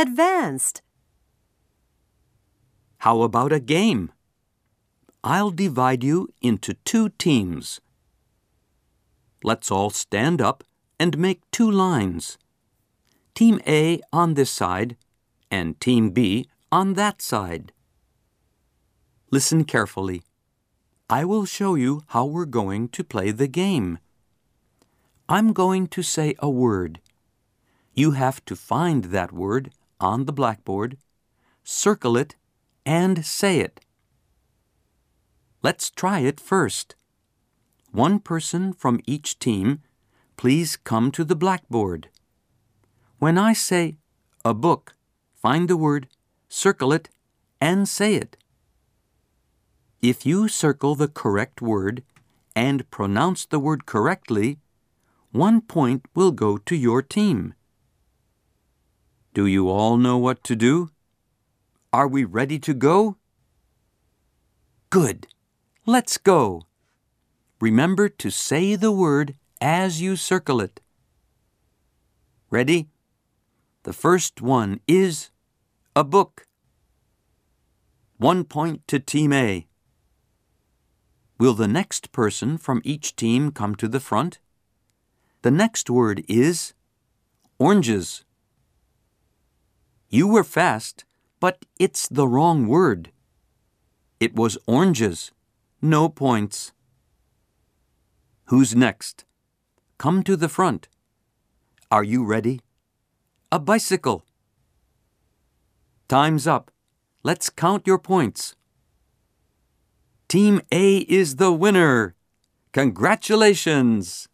Advanced. How about a game? I'll divide you into two teams. Let's all stand up and make two lines. Team A on this side and Team B on that side. Listen carefully. I will show you how we're going to play the game. I'm going to say a word. You have to find that word on the blackboard, circle it, and say it. Let's try it first. One person from each team, please come to the blackboard. When I say a book, find the word, circle it, and say it. If you circle the correct word and pronounce the word correctly, one point will go to your team. Do you all know what to do? Are we ready to go? Good. Let's go. Remember to say the word as you circle it. Ready? The first one is a book. One point to Team A. Will the next person from each team come to the front? The next word is oranges. You were fast, but it's the wrong word. It was oranges. No points. Who's next? Come to the front. Are you ready? A bicycle. Time's up. Let's count your points. Team A is the winner. Congratulations!